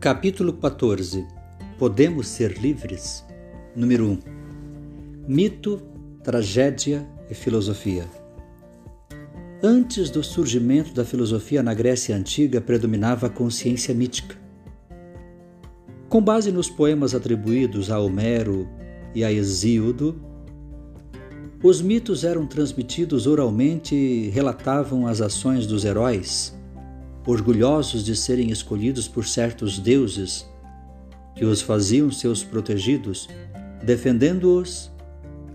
Capítulo 14 Podemos ser livres? Número 1 Mito, tragédia e filosofia. Antes do surgimento da filosofia na Grécia Antiga, predominava a consciência mítica. Com base nos poemas atribuídos a Homero e a Hesíodo, os mitos eram transmitidos oralmente e relatavam as ações dos heróis orgulhosos de serem escolhidos por certos deuses que os faziam seus protegidos, defendendo-os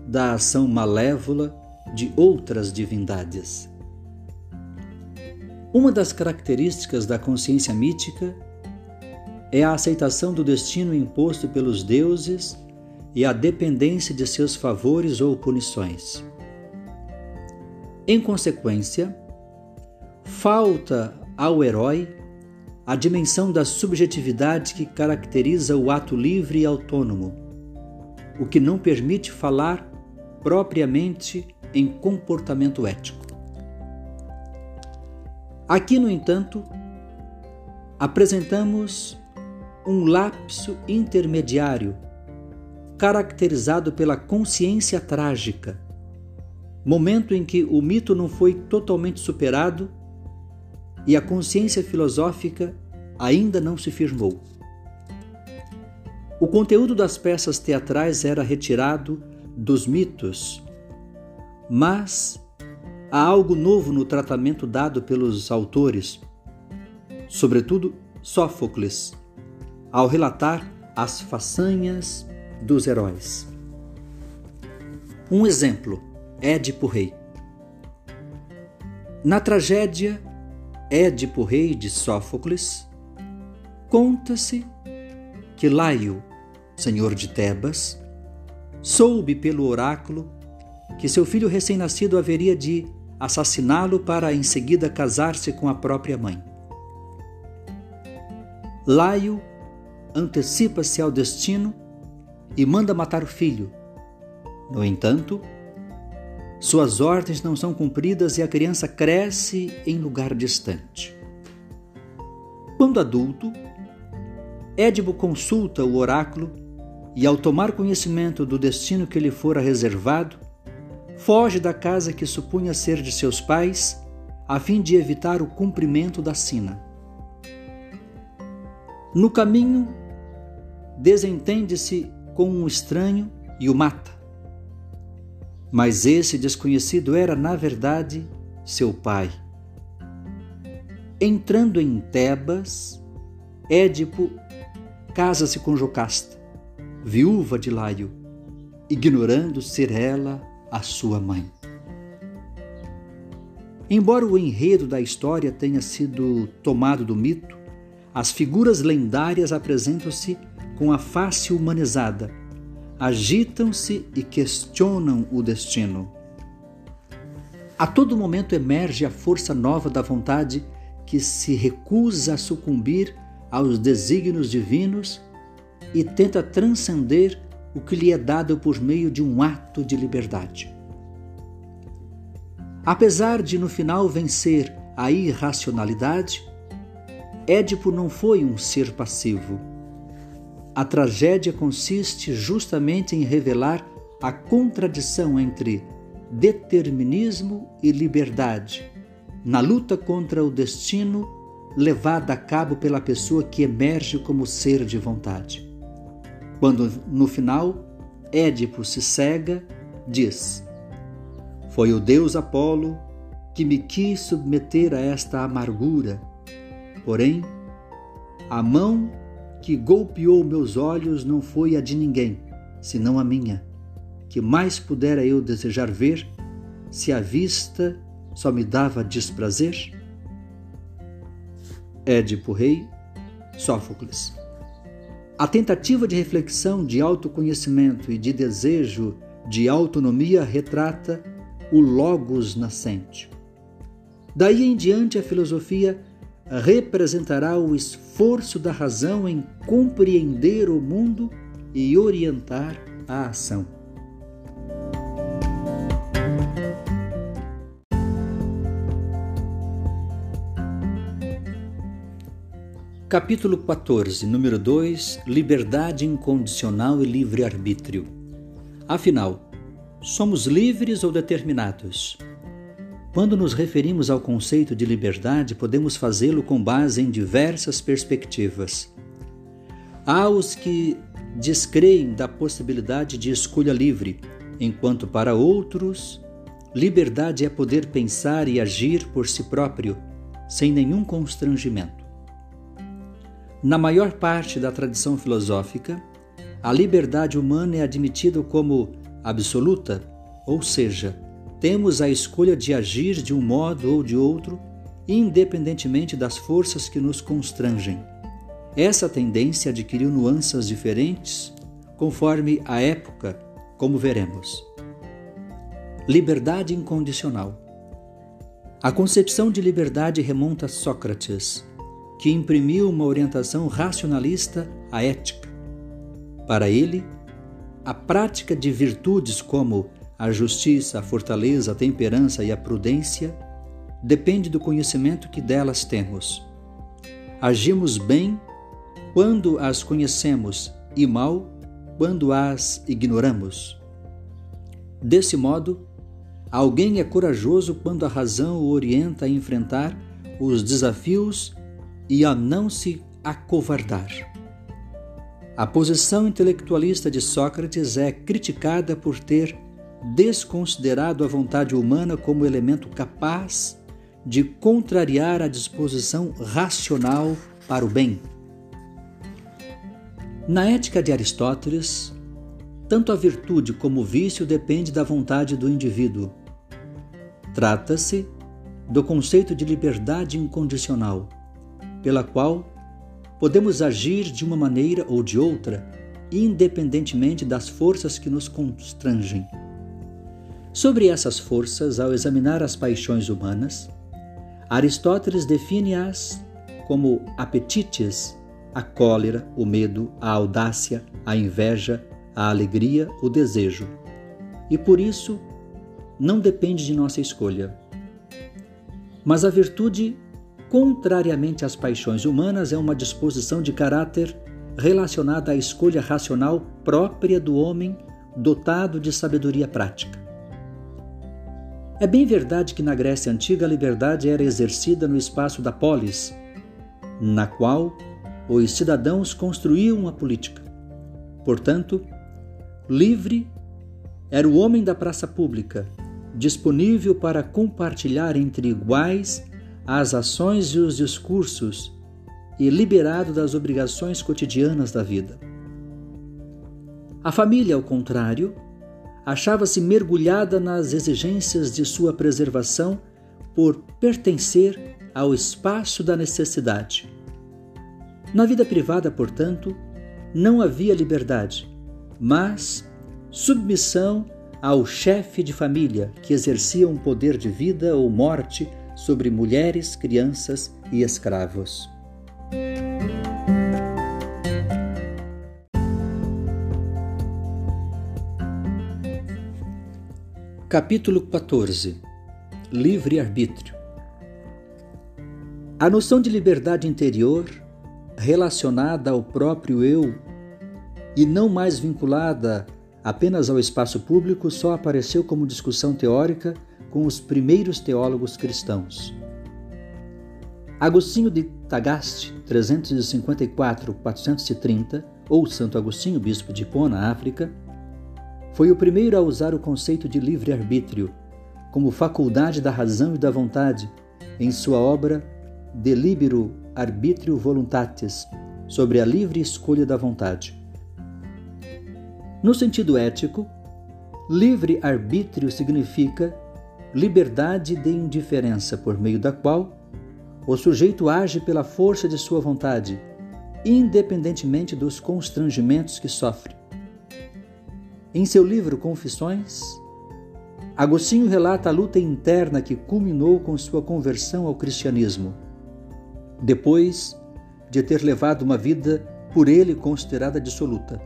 da ação malévola de outras divindades. Uma das características da consciência mítica é a aceitação do destino imposto pelos deuses e a dependência de seus favores ou punições. Em consequência, falta ao herói a dimensão da subjetividade que caracteriza o ato livre e autônomo, o que não permite falar propriamente em comportamento ético. Aqui, no entanto, apresentamos um lapso intermediário caracterizado pela consciência trágica, momento em que o mito não foi totalmente superado e a consciência filosófica ainda não se firmou. O conteúdo das peças teatrais era retirado dos mitos, mas há algo novo no tratamento dado pelos autores, sobretudo Sófocles, ao relatar as façanhas dos heróis. Um exemplo: Édipo Rei. Na tragédia Édipo, rei de Sófocles, conta-se que Laio, senhor de Tebas, soube pelo oráculo que seu filho recém-nascido haveria de assassiná-lo para em seguida casar-se com a própria mãe. Laio antecipa-se ao destino e manda matar o filho. No entanto, suas ordens não são cumpridas e a criança cresce em lugar distante. Quando adulto, Édipo consulta o oráculo e, ao tomar conhecimento do destino que lhe fora reservado, foge da casa que supunha ser de seus pais, a fim de evitar o cumprimento da sina. No caminho, desentende-se com um estranho e o mata. Mas esse desconhecido era, na verdade, seu pai. Entrando em Tebas, Édipo casa-se com Jocasta, viúva de Laio, ignorando ser ela a sua mãe. Embora o enredo da história tenha sido tomado do mito, as figuras lendárias apresentam-se com a face humanizada agitam-se e questionam o destino. A todo momento emerge a força nova da vontade que se recusa a sucumbir aos desígnios divinos e tenta transcender o que lhe é dado por meio de um ato de liberdade. Apesar de no final vencer a irracionalidade, Édipo não foi um ser passivo a tragédia consiste justamente em revelar a contradição entre determinismo e liberdade, na luta contra o destino levada a cabo pela pessoa que emerge como ser de vontade. Quando, no final, Édipo se cega, diz: Foi o deus Apolo que me quis submeter a esta amargura, porém, a mão que golpeou meus olhos não foi a de ninguém, senão a minha. Que mais pudera eu desejar ver, se a vista só me dava desprazer? Édipo Rei, Sófocles. A tentativa de reflexão, de autoconhecimento e de desejo de autonomia retrata o Logos nascente. Daí em diante, a filosofia representará o esforço da razão em compreender o mundo e orientar a ação. Capítulo 14, número 2: Liberdade incondicional e livre-arbítrio. Afinal, somos livres ou determinados? Quando nos referimos ao conceito de liberdade, podemos fazê-lo com base em diversas perspectivas. Há os que descreem da possibilidade de escolha livre, enquanto para outros, liberdade é poder pensar e agir por si próprio, sem nenhum constrangimento. Na maior parte da tradição filosófica, a liberdade humana é admitida como absoluta, ou seja, temos a escolha de agir de um modo ou de outro, independentemente das forças que nos constrangem. Essa tendência adquiriu nuances diferentes conforme a época, como veremos. Liberdade incondicional. A concepção de liberdade remonta a Sócrates, que imprimiu uma orientação racionalista à ética. Para ele, a prática de virtudes como a justiça, a fortaleza, a temperança e a prudência depende do conhecimento que delas temos. Agimos bem quando as conhecemos e mal quando as ignoramos. Desse modo, alguém é corajoso quando a razão o orienta a enfrentar os desafios e a não se acovardar. A posição intelectualista de Sócrates é criticada por ter desconsiderado a vontade humana como elemento capaz de contrariar a disposição racional para o bem. Na ética de Aristóteles, tanto a virtude como o vício depende da vontade do indivíduo. Trata-se do conceito de liberdade incondicional pela qual podemos agir de uma maneira ou de outra, independentemente das forças que nos constrangem. Sobre essas forças, ao examinar as paixões humanas, Aristóteles define-as como apetites, a cólera, o medo, a audácia, a inveja, a alegria, o desejo. E por isso, não depende de nossa escolha. Mas a virtude contrariamente às paixões humanas, é uma disposição de caráter relacionada à escolha racional própria do homem dotado de sabedoria prática. É bem verdade que na Grécia Antiga a liberdade era exercida no espaço da polis, na qual os cidadãos construíam a política. Portanto, livre era o homem da praça pública, disponível para compartilhar entre iguais as ações e os discursos e liberado das obrigações cotidianas da vida. A família, ao contrário, achava-se mergulhada nas exigências de sua preservação por pertencer ao espaço da necessidade. Na vida privada, portanto, não havia liberdade, mas submissão ao chefe de família que exercia um poder de vida ou morte sobre mulheres, crianças e escravos. Capítulo 14 Livre-arbítrio A noção de liberdade interior, relacionada ao próprio eu e não mais vinculada apenas ao espaço público, só apareceu como discussão teórica com os primeiros teólogos cristãos. Agostinho de Tagaste, 354-430, ou Santo Agostinho, bispo de Hipona, África, foi o primeiro a usar o conceito de livre-arbítrio como faculdade da razão e da vontade em sua obra De Libero Arbitrio Voluntatis, sobre a livre escolha da vontade. No sentido ético, livre-arbítrio significa liberdade de indiferença, por meio da qual o sujeito age pela força de sua vontade, independentemente dos constrangimentos que sofre. Em seu livro Confissões, Agostinho relata a luta interna que culminou com sua conversão ao cristianismo, depois de ter levado uma vida por ele considerada dissoluta.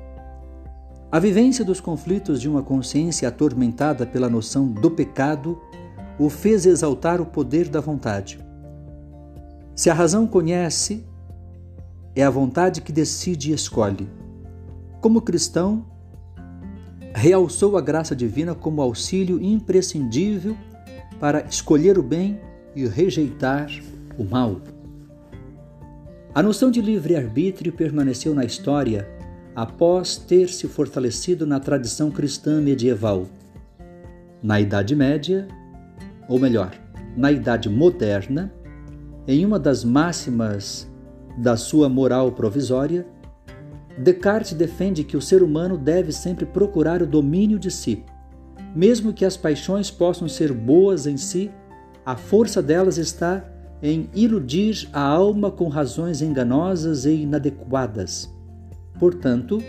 A vivência dos conflitos de uma consciência atormentada pela noção do pecado o fez exaltar o poder da vontade. Se a razão conhece é a vontade que decide e escolhe. Como cristão, realçou a graça divina como auxílio imprescindível para escolher o bem e rejeitar o mal. A noção de livre-arbítrio permaneceu na história após ter se fortalecido na tradição cristã medieval. Na Idade Média, ou melhor, na Idade Moderna, em uma das máximas da sua moral provisória, Descartes defende que o ser humano deve sempre procurar o domínio de si. Mesmo que as paixões possam ser boas em si, a força delas está em iludir a alma com razões enganosas e inadequadas. Portanto,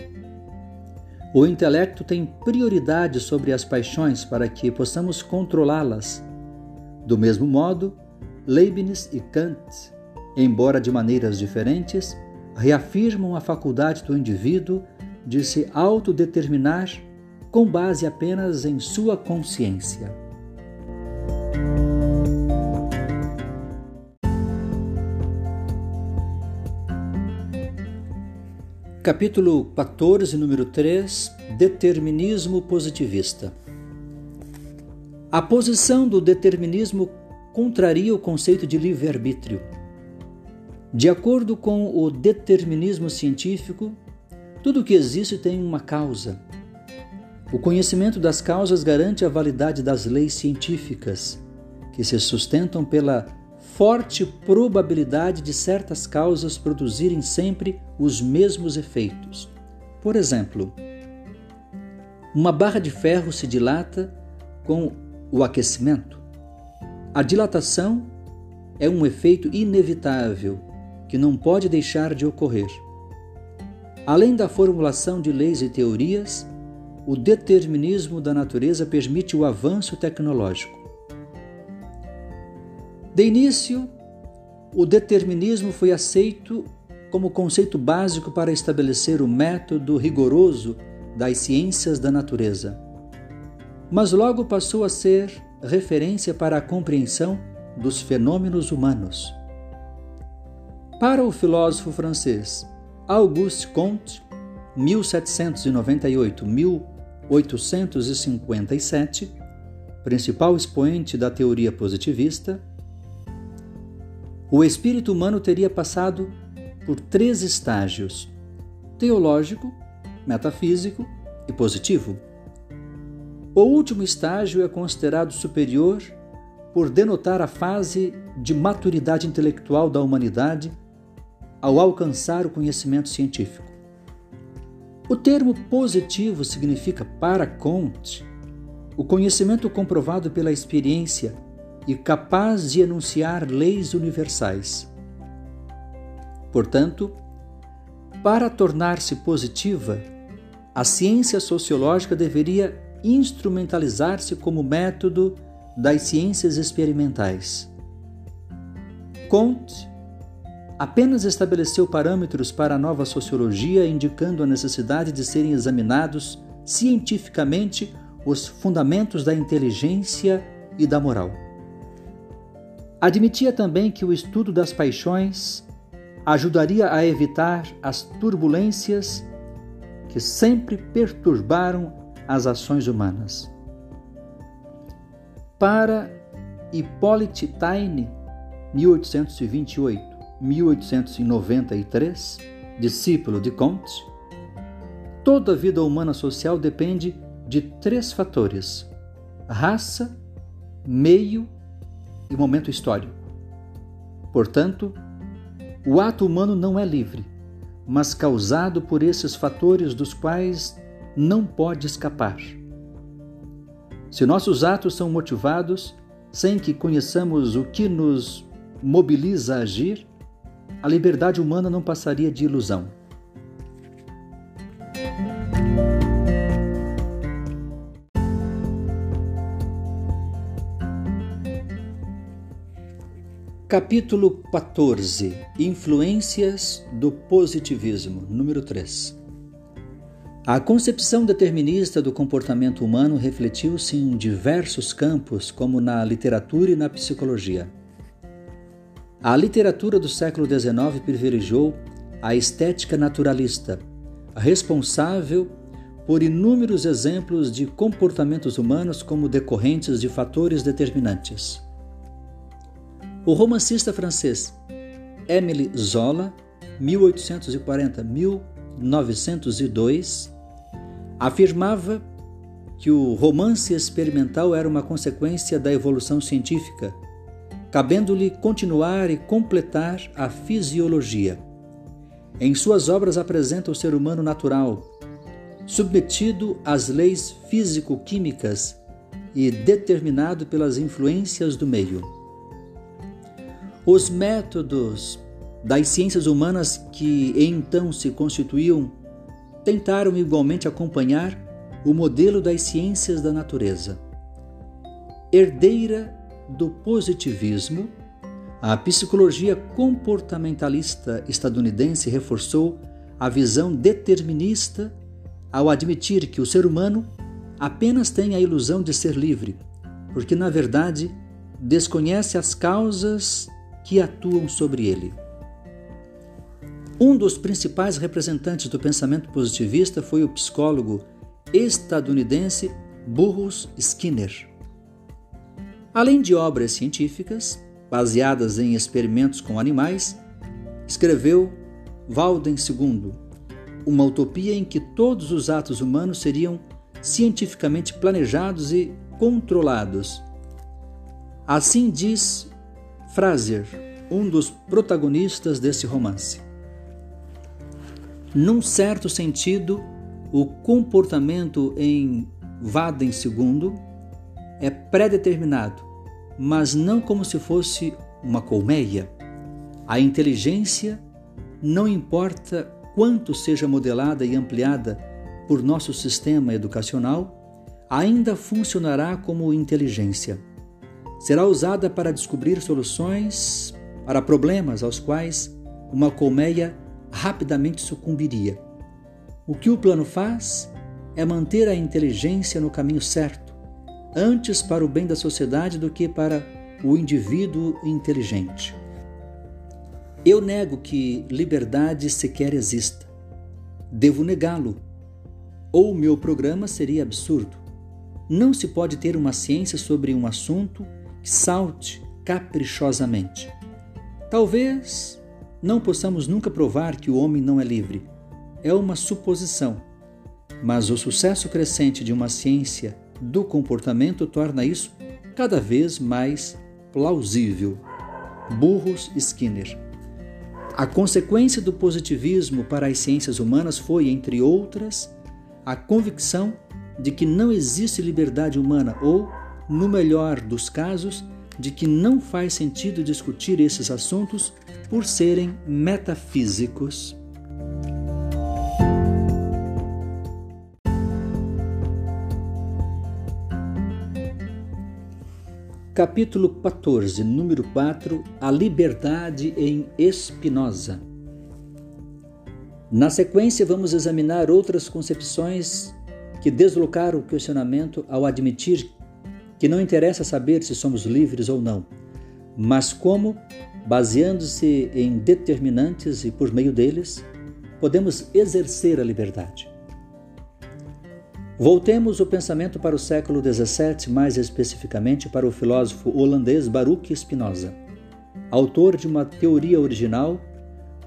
o intelecto tem prioridade sobre as paixões para que possamos controlá-las. Do mesmo modo, Leibniz e Kant, embora de maneiras diferentes, reafirmam a faculdade do indivíduo de se autodeterminar com base apenas em sua consciência. Capítulo 14, número 3 Determinismo positivista. A posição do determinismo contraria o conceito de livre-arbítrio. De acordo com o determinismo científico, tudo o que existe tem uma causa. O conhecimento das causas garante a validade das leis científicas, que se sustentam pela forte probabilidade de certas causas produzirem sempre os mesmos efeitos. Por exemplo, uma barra de ferro se dilata com o aquecimento. A dilatação é um efeito inevitável que não pode deixar de ocorrer. Além da formulação de leis e teorias, o determinismo da natureza permite o avanço tecnológico. De início, o determinismo foi aceito como conceito básico para estabelecer o método rigoroso das ciências da natureza. Mas logo passou a ser referência para a compreensão dos fenômenos humanos. Para o filósofo francês Auguste Comte, 1798-1857, principal expoente da teoria positivista, o espírito humano teria passado por três estágios: teológico, metafísico e positivo. O último estágio é considerado superior por denotar a fase de maturidade intelectual da humanidade ao alcançar o conhecimento científico. O termo positivo significa, para Comte, o conhecimento comprovado pela experiência e capaz de enunciar leis universais. Portanto, para tornar-se positiva, a ciência sociológica deveria instrumentalizar-se como método das ciências experimentais. Comte apenas estabeleceu parâmetros para a nova sociologia, indicando a necessidade de serem examinados cientificamente os fundamentos da inteligência e da moral. Admitia também que o estudo das paixões ajudaria a evitar as turbulências que sempre perturbaram as ações humanas. Para Hippolyte Taine, 1828, 1893, discípulo de Comte, toda a vida humana social depende de três fatores: raça, meio e momento histórico. Portanto, o ato humano não é livre, mas causado por esses fatores dos quais não pode escapar. Se nossos atos são motivados sem que conheçamos o que nos mobiliza a agir, a liberdade humana não passaria de ilusão. Capítulo 14 Influências do Positivismo, número 3 A concepção determinista do comportamento humano refletiu-se em diversos campos, como na literatura e na psicologia. A literatura do século XIX privilegiou a estética naturalista, responsável por inúmeros exemplos de comportamentos humanos como decorrentes de fatores determinantes. O romancista francês Émile Zola, 1840-1902, afirmava que o romance experimental era uma consequência da evolução científica, cabendo-lhe continuar e completar a fisiologia. Em suas obras apresenta o ser humano natural, submetido às leis físico-químicas e determinado pelas influências do meio. Os métodos das ciências humanas que então se constituíam tentaram igualmente acompanhar o modelo das ciências da natureza. Herdeira do positivismo, a psicologia comportamentalista estadunidense reforçou a visão determinista ao admitir que o ser humano apenas tem a ilusão de ser livre, porque na verdade desconhece as causas que atuam sobre ele. Um dos principais representantes do pensamento positivista foi o psicólogo estadunidense Burrus Skinner. Além de obras científicas, baseadas em experimentos com animais, escreveu Walden II, uma utopia em que todos os atos humanos seriam cientificamente planejados e controlados. Assim diz Fraser, um dos protagonistas desse romance. Num certo sentido, o comportamento em Waden II é pré-determinado, mas não como se fosse uma colmeia. A inteligência não importa quanto seja modelada e ampliada por nosso sistema educacional, ainda funcionará como inteligência. Será usada para descobrir soluções para problemas aos quais uma colmeia rapidamente sucumbiria. O que o plano faz é manter a inteligência no caminho certo, antes para o bem da sociedade do que para o indivíduo inteligente. Eu nego que liberdade sequer exista. Devo negá-lo, ou meu programa seria absurdo. Não se pode ter uma ciência sobre um assunto que salte caprichosamente. Talvez não possamos nunca provar que o homem não é livre. É uma suposição. Mas o sucesso crescente de uma ciência do comportamento torna isso cada vez mais plausível. Burros Skinner a consequência do positivismo para as ciências humanas foi, entre outras, a convicção de que não existe liberdade humana ou, no melhor dos casos, de que não faz sentido discutir esses assuntos por serem metafísicos. Capítulo 14, número 4 A liberdade em Spinoza. Na sequência, vamos examinar outras concepções que deslocaram o questionamento ao admitir que não interessa saber se somos livres ou não, mas como, baseando-se em determinantes e por meio deles, podemos exercer a liberdade. Voltemos o pensamento para o século XVII, mais especificamente para o filósofo holandês Baruch Spinoza, autor de uma teoria original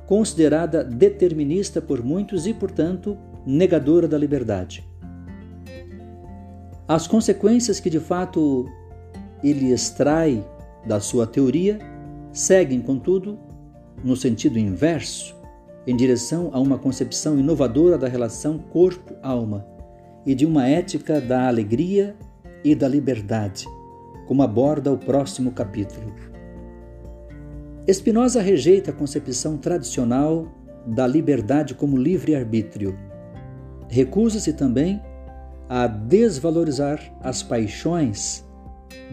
considerada determinista por muitos e, portanto, negadora da liberdade. As consequências que de fato ele extrai da sua teoria seguem, contudo, no sentido inverso, em direção a uma concepção inovadora da relação corpo-alma e de uma ética da alegria e da liberdade, como aborda o próximo capítulo. Spinoza rejeita a concepção tradicional da liberdade como livre-arbítrio. Recusa-se também a desvalorizar as paixões,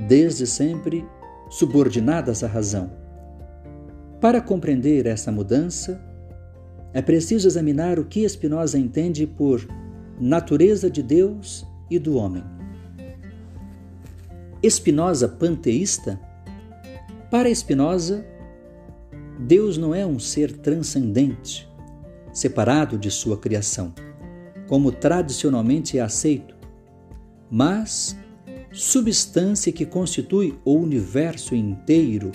desde sempre subordinadas à razão. Para compreender essa mudança, é preciso examinar o que Spinoza entende por natureza de Deus e do homem. Espinosa panteísta? Para Espinosa, Deus não é um ser transcendente, separado de sua criação, como tradicionalmente é aceito, mas substância que constitui o universo inteiro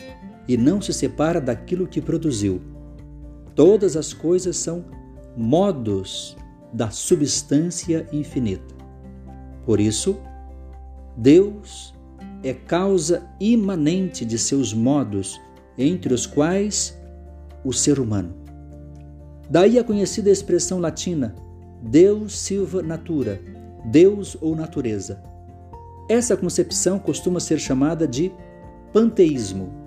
e não se separa daquilo que produziu. Todas as coisas são modos da substância infinita. Por isso, Deus é causa imanente de seus modos, entre os quais o ser humano. Daí a conhecida expressão latina Deus silva natura, Deus ou natureza. Essa concepção costuma ser chamada de panteísmo.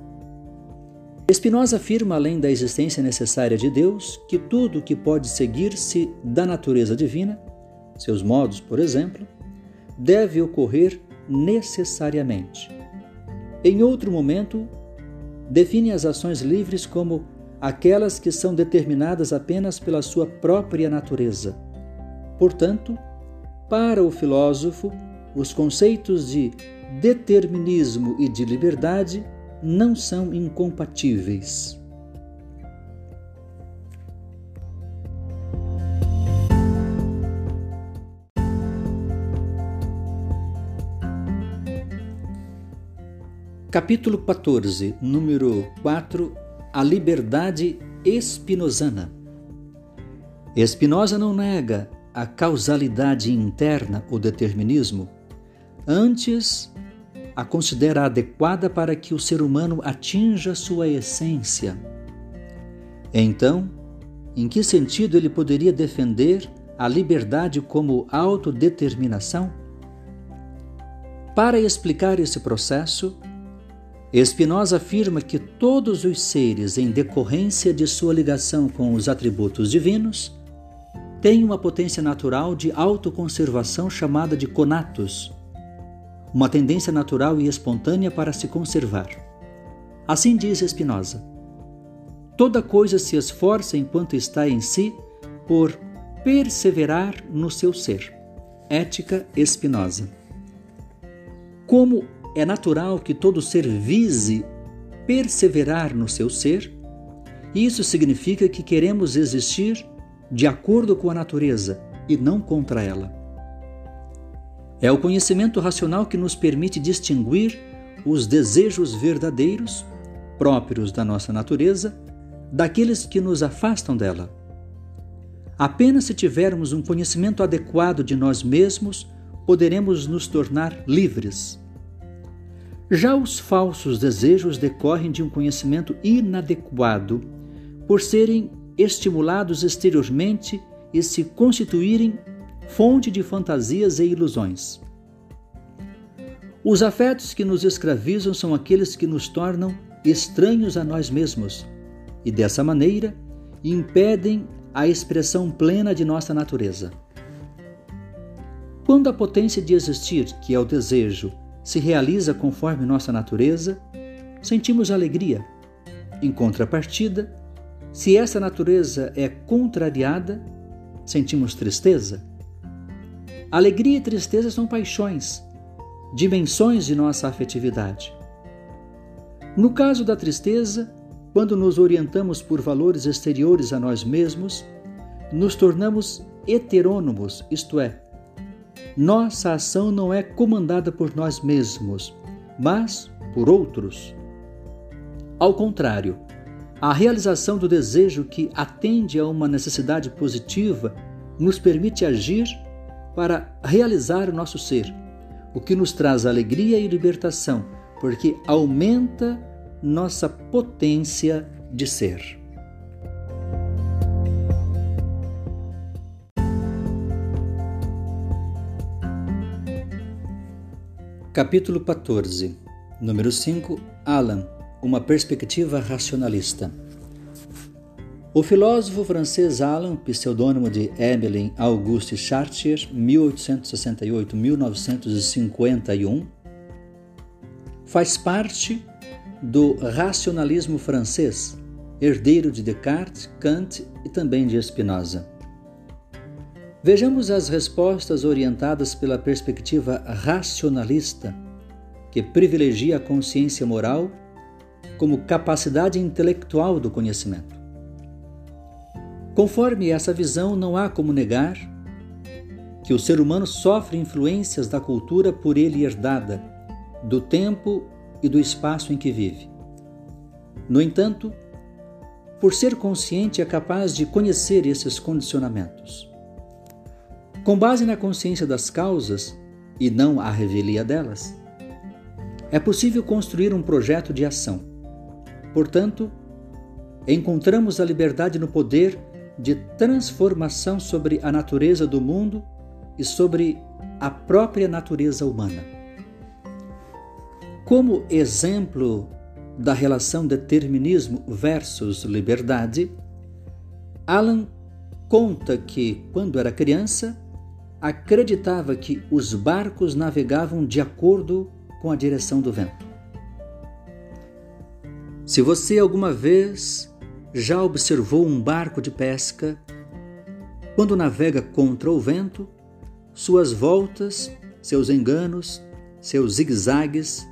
Spinoza afirma, além da existência necessária de Deus, que tudo que pode seguir-se da natureza divina, seus modos, por exemplo, deve ocorrer necessariamente. Em outro momento, define as ações livres como aquelas que são determinadas apenas pela sua própria natureza. Portanto, para o filósofo, os conceitos de determinismo e de liberdade não são incompatíveis. Capítulo 14, número 4 A liberdade espinosana. Espinosa não nega a causalidade interna, o determinismo, antes a considera adequada para que o ser humano atinja sua essência. Então, em que sentido ele poderia defender a liberdade como autodeterminação? Para explicar esse processo, Spinoza afirma que todos os seres, em decorrência de sua ligação com os atributos divinos, têm uma potência natural de autoconservação chamada de conatos, uma tendência natural e espontânea para se conservar. Assim diz Spinoza: toda coisa se esforça enquanto está em si por perseverar no seu ser. Ética Spinoza. Como é natural que todo ser vise perseverar no seu ser, isso significa que queremos existir de acordo com a natureza e não contra ela. É o conhecimento racional que nos permite distinguir os desejos verdadeiros, próprios da nossa natureza, daqueles que nos afastam dela. Apenas se tivermos um conhecimento adequado de nós mesmos, poderemos nos tornar livres. Já os falsos desejos decorrem de um conhecimento inadequado, por serem estimulados exteriormente e se constituírem fonte de fantasias e ilusões. Os afetos que nos escravizam são aqueles que nos tornam estranhos a nós mesmos e, dessa maneira, impedem a expressão plena de nossa natureza. Quando a potência de existir, que é o desejo, se realiza conforme nossa natureza, sentimos alegria. Em contrapartida, se essa natureza é contrariada, sentimos tristeza. Alegria e tristeza são paixões, dimensões de nossa afetividade. No caso da tristeza, quando nos orientamos por valores exteriores a nós mesmos, nos tornamos heterônomos, isto é, nossa ação não é comandada por nós mesmos, mas por outros. Ao contrário, a realização do desejo que atende a uma necessidade positiva nos permite agir para realizar o nosso ser, o que nos traz alegria e libertação, porque aumenta nossa potência de ser. Capítulo 14, número 5 Alan, uma perspectiva racionalista. O filósofo francês Alan, pseudônimo de Emmeline Auguste Chartier, 1868-1951, faz parte do racionalismo francês, herdeiro de Descartes, Kant e também de Spinoza. Vejamos as respostas orientadas pela perspectiva racionalista, que privilegia a consciência moral como capacidade intelectual do conhecimento. Conforme essa visão, não há como negar que o ser humano sofre influências da cultura por ele herdada, do tempo e do espaço em que vive. No entanto, por ser consciente, é capaz de conhecer esses condicionamentos. Com base na consciência das causas e não a revelia delas, é possível construir um projeto de ação. Portanto, encontramos a liberdade no poder de transformação sobre a natureza do mundo e sobre a própria natureza humana. Como exemplo da relação determinismo versus liberdade, Alan conta que, quando era criança, acreditava que os barcos navegavam de acordo com a direção do vento. Se você alguma vez já observou um barco de pesca, quando navega contra o vento, suas voltas, seus enganos, seus zigue-zagues,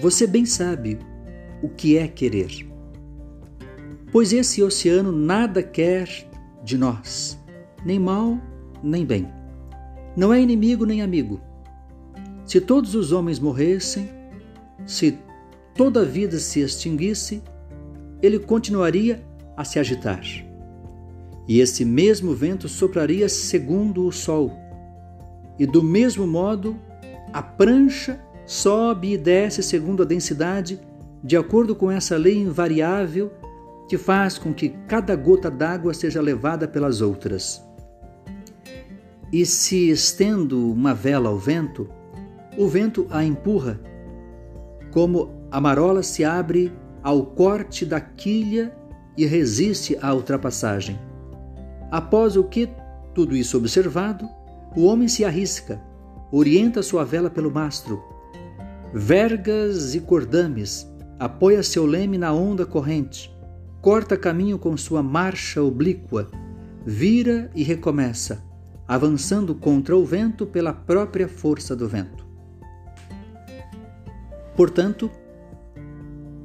você bem sabe o que é querer. Pois esse oceano nada quer de nós, nem mal, nem bem. Não é inimigo nem amigo. Se todos os homens morressem, se toda a vida se extinguisse, ele continuaria a se agitar. E esse mesmo vento sopraria segundo o sol. E do mesmo modo, a prancha sobe e desce segundo a densidade de acordo com essa lei invariável que faz com que cada gota d'água seja levada pelas outras. E se estendo uma vela ao vento, o vento a empurra, como a marola se abre ao corte da quilha e resiste à ultrapassagem. Após o que, tudo isso observado, o homem se arrisca, orienta sua vela pelo mastro, vergas e cordames, apoia seu leme na onda corrente, corta caminho com sua marcha oblíqua, vira e recomeça, avançando contra o vento pela própria força do vento. Portanto,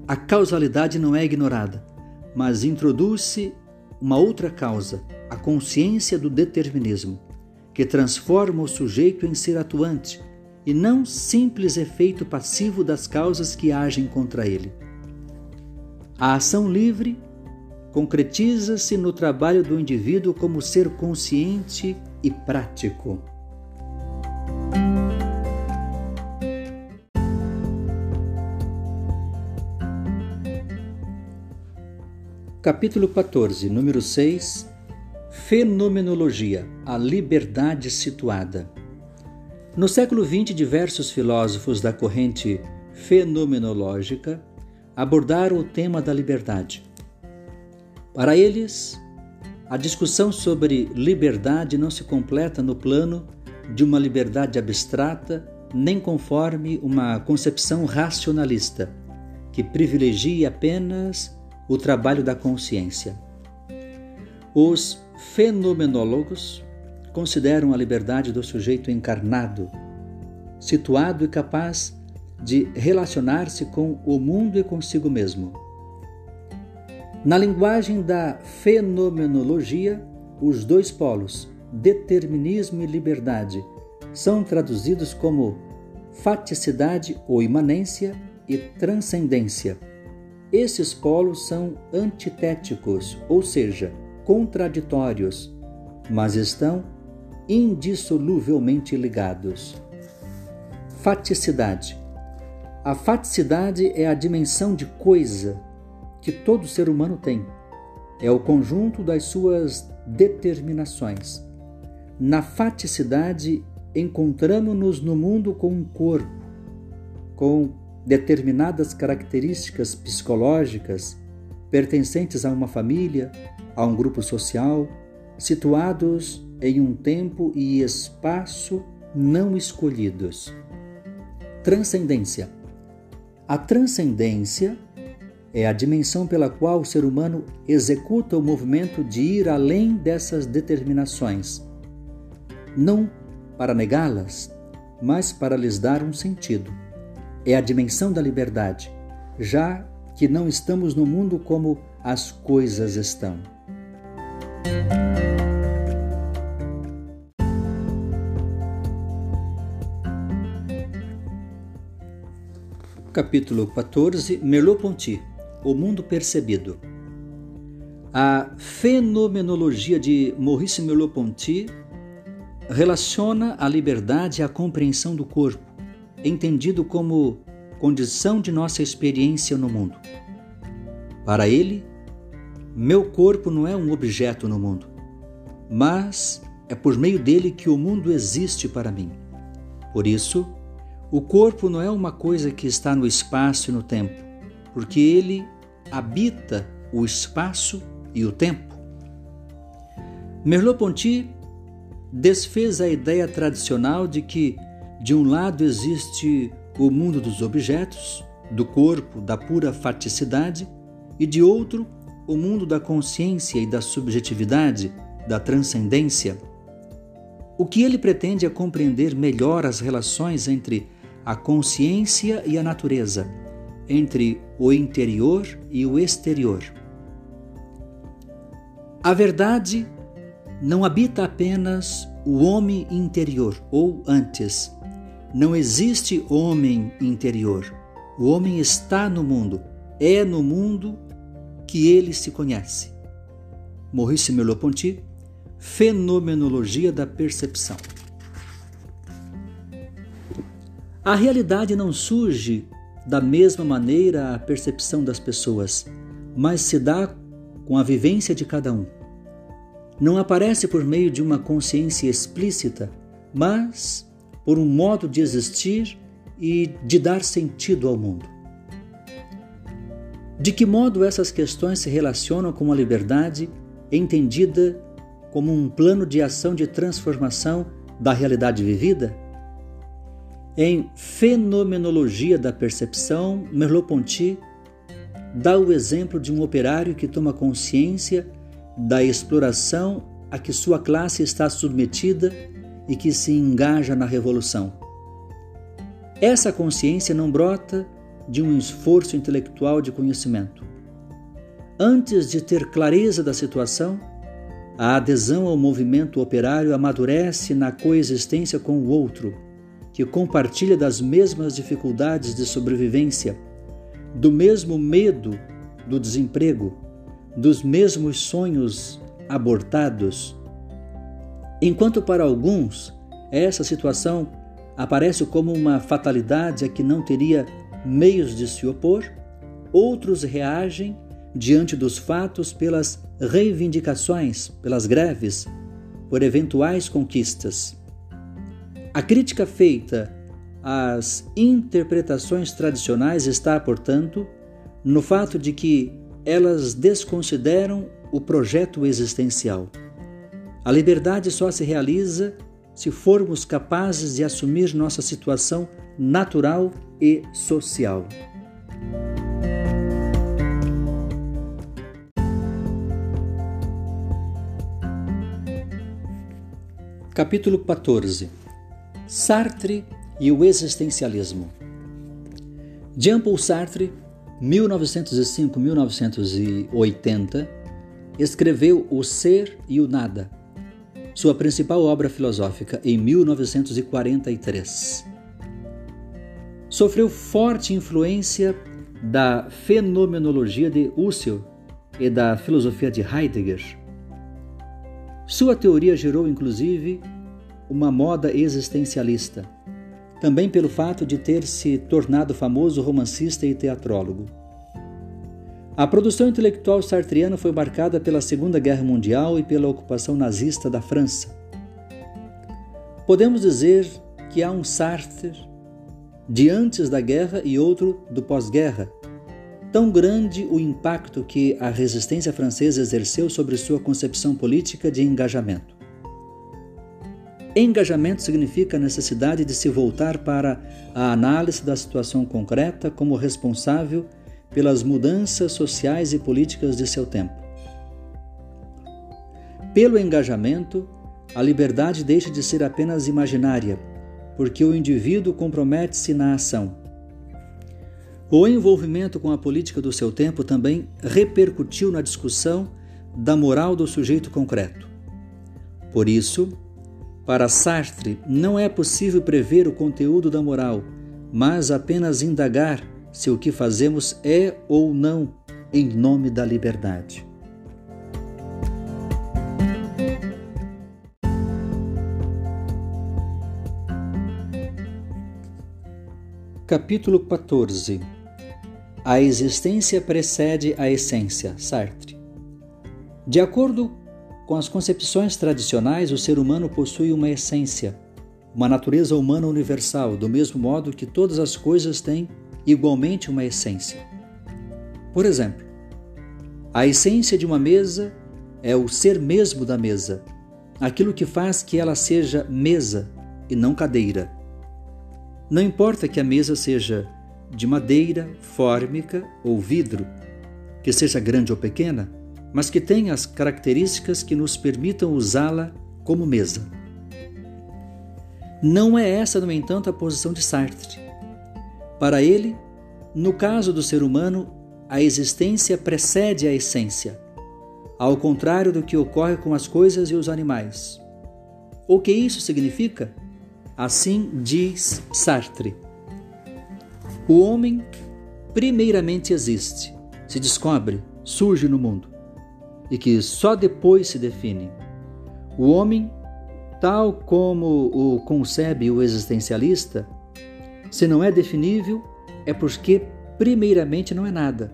a causalidade não é ignorada, mas introduz-se uma outra causa, a consciência do determinismo, que transforma o sujeito em ser atuante e não simples efeito passivo das causas que agem contra ele. A ação livre concretiza-se no trabalho do indivíduo como ser consciente e prático. Capítulo 14, número 6 Fenomenologia A liberdade situada. No século XX, diversos filósofos da corrente fenomenológica abordaram o tema da liberdade. Para eles, a discussão sobre liberdade não se completa no plano de uma liberdade abstrata, nem conforme uma concepção racionalista, que privilegia apenas o trabalho da consciência. Os fenomenólogos consideram a liberdade do sujeito encarnado, situado e capaz de relacionar-se com o mundo e consigo mesmo. Na linguagem da fenomenologia, os dois polos, determinismo e liberdade, são traduzidos como faticidade ou imanência e transcendência. Esses polos são antitéticos, ou seja, contraditórios, mas estão indissoluvelmente ligados. Faticidade. A faticidade é a dimensão de coisa que todo ser humano tem. É o conjunto das suas determinações. Na faticidade, encontramos-nos no mundo com um corpo, com determinadas características psicológicas pertencentes a uma família, a um grupo social, situados em um tempo e espaço não escolhidos. Transcendência. A transcendência é a dimensão pela qual o ser humano executa o movimento de ir além dessas determinações, não para negá-las, mas para lhes dar um sentido. É a dimensão da liberdade, já que não estamos no mundo como as coisas estão. Capítulo 14 Merleau-Ponty O Mundo Percebido A fenomenologia de Maurice Merleau-Ponty relaciona a liberdade à compreensão do corpo, entendido como condição de nossa experiência no mundo. Para ele, meu corpo não é um objeto no mundo, mas é por meio dele que o mundo existe para mim. Por isso, o corpo não é uma coisa que está no espaço e no tempo, porque ele habita o espaço e o tempo. Merleau-Ponty desfez a ideia tradicional de que, de um lado, existe o mundo dos objetos, do corpo, da pura faticidade, e de outro, o mundo da consciência e da subjetividade, da transcendência. O que ele pretende é compreender melhor as relações entre a consciência e a natureza, entre o interior e o exterior. A verdade não habita apenas o homem interior, ou antes, não existe homem interior. O homem está no mundo, é no mundo que ele se conhece. Maurice Merleau-Ponty, Fenomenologia da Percepção. A realidade não surge da mesma maneira a percepção das pessoas, mas se dá com a vivência de cada um. Não aparece por meio de uma consciência explícita, mas por um modo de existir e de dar sentido ao mundo. De que modo essas questões se relacionam com a liberdade entendida como um plano de ação de transformação da realidade vivida? Em Fenomenologia da Percepção, Merleau-Ponty dá o exemplo de um operário que toma consciência da exploração a que sua classe está submetida e que se engaja na revolução. Essa consciência não brota de um esforço intelectual de conhecimento. Antes de ter clareza da situação, a adesão ao movimento operário amadurece na coexistência com o outro que compartilha das mesmas dificuldades de sobrevivência, do mesmo medo do desemprego, dos mesmos sonhos abortados. Enquanto para alguns essa situação aparece como uma fatalidade a que não teria meios de se opor, outros reagem diante dos fatos pelas reivindicações, pelas greves, por eventuais conquistas. A crítica feita às interpretações tradicionais está, portanto, no fato de que elas desconsideram o projeto existencial. A liberdade só se realiza se formos capazes de assumir nossa situação natural e social. Capítulo 14 Sartre e o existencialismo. Jean-Paul Sartre, 1905-1980, escreveu O Ser e o Nada, sua principal obra filosófica, em 1943. Sofreu forte influência da fenomenologia de Husserl e da filosofia de Heidegger. Sua teoria gerou, inclusive, uma moda existencialista, também pelo fato de ter se tornado famoso romancista e teatrólogo. A produção intelectual sartriana foi marcada pela Segunda Guerra Mundial e pela ocupação nazista da França. Podemos dizer que há um Sartre de antes da guerra e outro do pós-guerra. Tão grande o impacto que a resistência francesa exerceu sobre sua concepção política de engajamento. Engajamento significa a necessidade de se voltar para a análise da situação concreta como responsável pelas mudanças sociais e políticas de seu tempo. Pelo engajamento, a liberdade deixa de ser apenas imaginária, porque o indivíduo compromete-se na ação. O envolvimento com a política do seu tempo também repercutiu na discussão da moral do sujeito concreto. Por isso, para Sartre, não é possível prever o conteúdo da moral, mas apenas indagar se o que fazemos é ou não em nome da liberdade. Capítulo 14 A existência precede a essência, Sartre. De acordo com as concepções tradicionais, o ser humano possui uma essência, uma natureza humana universal, do mesmo modo que todas as coisas têm igualmente uma essência. Por exemplo, a essência de uma mesa é o ser mesmo da mesa, aquilo que faz que ela seja mesa e não cadeira. Não importa que a mesa seja de madeira, fórmica ou vidro, que seja grande ou pequena, mas que tenha as características que nos permitam usá-la como mesa. Não é essa, no entanto, a posição de Sartre. Para ele, no caso do ser humano, a existência precede a essência, ao contrário do que ocorre com as coisas e os animais. O que isso significa? Assim diz Sartre. O homem primeiramente existe, se descobre, surge no mundo e que só depois se define. O homem, tal como o concebe o existencialista, se não é definível, é porque primeiramente não é nada.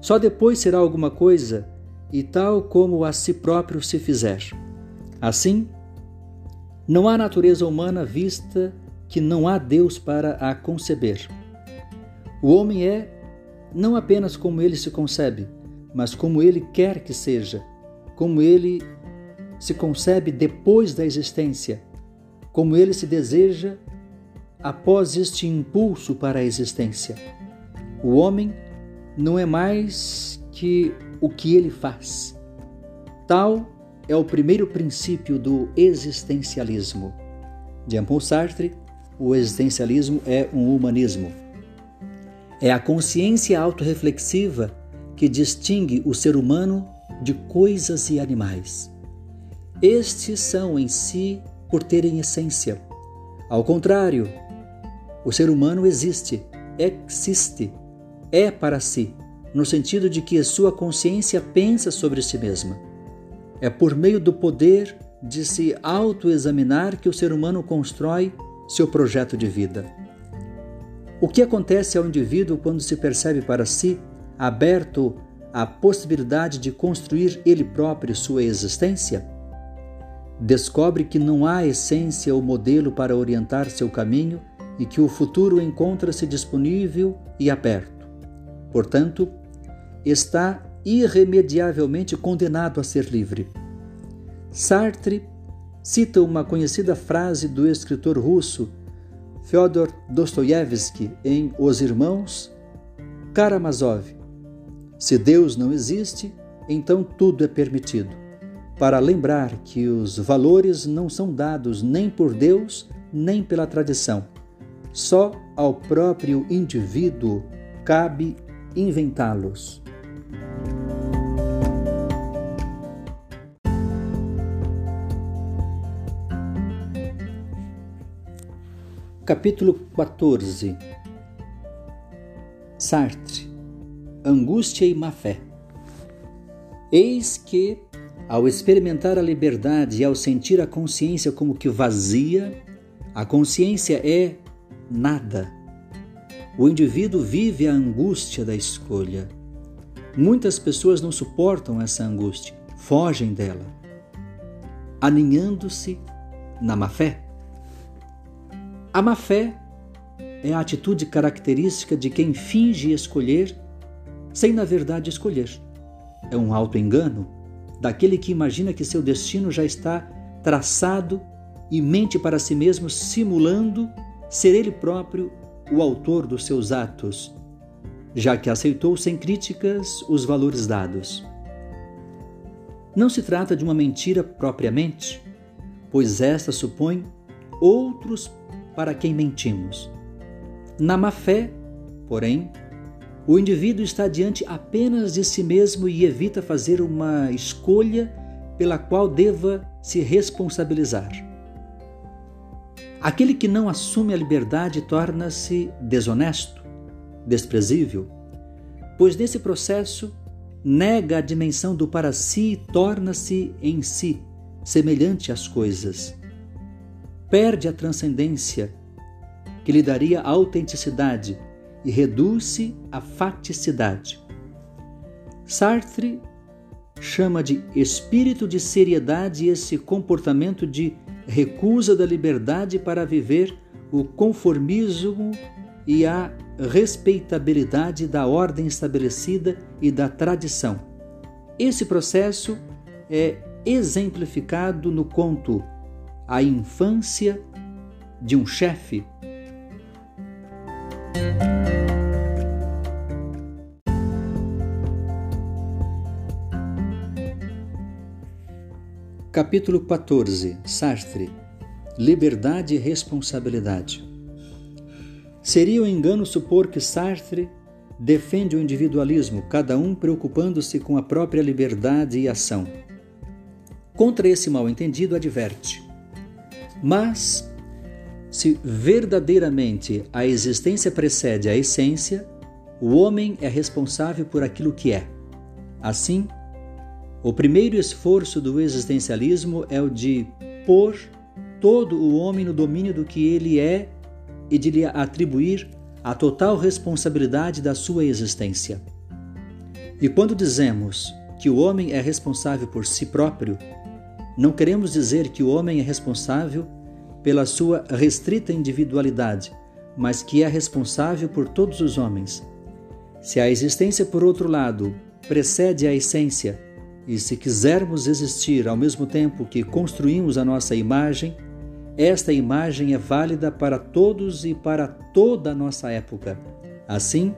Só depois será alguma coisa e tal como a si próprio se fizer. Assim, não há natureza humana vista que não há Deus para a conceber. O homem é não apenas como ele se concebe, mas como ele quer que seja, como ele se concebe depois da existência, como ele se deseja após este impulso para a existência. O homem não é mais que o que ele faz. Tal é o primeiro princípio do existencialismo. Jean-Paul Sartre, o existencialismo é um humanismo. É a consciência autorreflexiva que distingue o ser humano de coisas e animais. Estes são em si por terem essência. Ao contrário, o ser humano existe, existe, é para si, no sentido de que sua consciência pensa sobre si mesma. É por meio do poder de se autoexaminar que o ser humano constrói seu projeto de vida. O que acontece ao indivíduo quando se percebe para si aberto à possibilidade de construir ele próprio sua existência? Descobre que não há essência ou modelo para orientar seu caminho e que o futuro encontra-se disponível e aberto. Portanto, está irremediavelmente condenado a ser livre. Sartre cita uma conhecida frase do escritor russo Fyodor Dostoiévski em Os Irmãos Karamazov: Se Deus não existe, então tudo é permitido. Para lembrar que os valores não são dados nem por Deus, nem pela tradição. Só ao próprio indivíduo cabe inventá-los. Capítulo 14 Sartre. Angústia e má fé. Eis que, ao experimentar a liberdade e ao sentir a consciência como que vazia, a consciência é nada. O indivíduo vive a angústia da escolha. Muitas pessoas não suportam essa angústia, fogem dela, aninhando-se na má fé. A má fé é a atitude característica de quem finge escolher sem, na verdade, escolher. É um auto-engano daquele que imagina que seu destino já está traçado e mente para si mesmo, simulando ser ele próprio o autor dos seus atos, já que aceitou sem críticas os valores dados. Não se trata de uma mentira propriamente, pois esta supõe outros para quem mentimos. Na má fé, porém, o indivíduo está diante apenas de si mesmo e evita fazer uma escolha pela qual deva se responsabilizar. Aquele que não assume a liberdade torna-se desonesto, desprezível, pois nesse processo nega a dimensão do para si e torna-se em si semelhante às coisas. Perde a transcendência que lhe daria autenticidade e reduz-se à faticidade. Sartre chama de espírito de seriedade esse comportamento de recusa da liberdade para viver o conformismo e a respeitabilidade da ordem estabelecida e da tradição. Esse processo é exemplificado no conto A Infância de um Chefe Capítulo 14 Sartre Liberdade e responsabilidade. Seria um engano supor que Sartre defende o individualismo, cada um preocupando-se com a própria liberdade e ação. Contra esse mal-entendido, adverte. Mas, se verdadeiramente a existência precede a essência, o homem é responsável por aquilo que é. Assim, o primeiro esforço do existencialismo é o de pôr todo o homem no domínio do que ele é e de lhe atribuir a total responsabilidade da sua existência. E quando dizemos que o homem é responsável por si próprio, não queremos dizer que o homem é responsável pela sua restrita individualidade, mas que é responsável por todos os homens. Se a existência, por outro lado, precede a essência, e se quisermos existir ao mesmo tempo que construímos a nossa imagem, esta imagem é válida para todos e para toda a nossa época. Assim,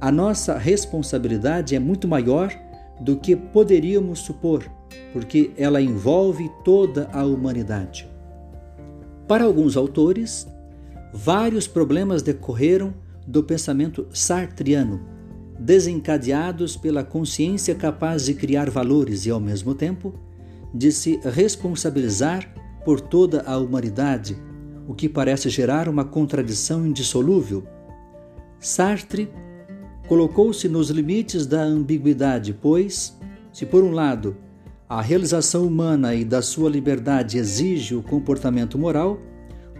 a nossa responsabilidade é muito maior do que poderíamos supor, porque ela envolve toda a humanidade. Para alguns autores, vários problemas decorreram do pensamento sartriano desencadeados pela consciência capaz de criar valores e, ao mesmo tempo, de se responsabilizar por toda a humanidade, o que parece gerar uma contradição indissolúvel. Sartre colocou-se nos limites da ambiguidade, pois, se por um lado a realização humana e da sua liberdade exige o comportamento moral,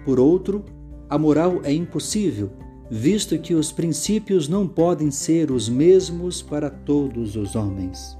por outro, a moral é impossível visto que os princípios não podem ser os mesmos para todos os homens.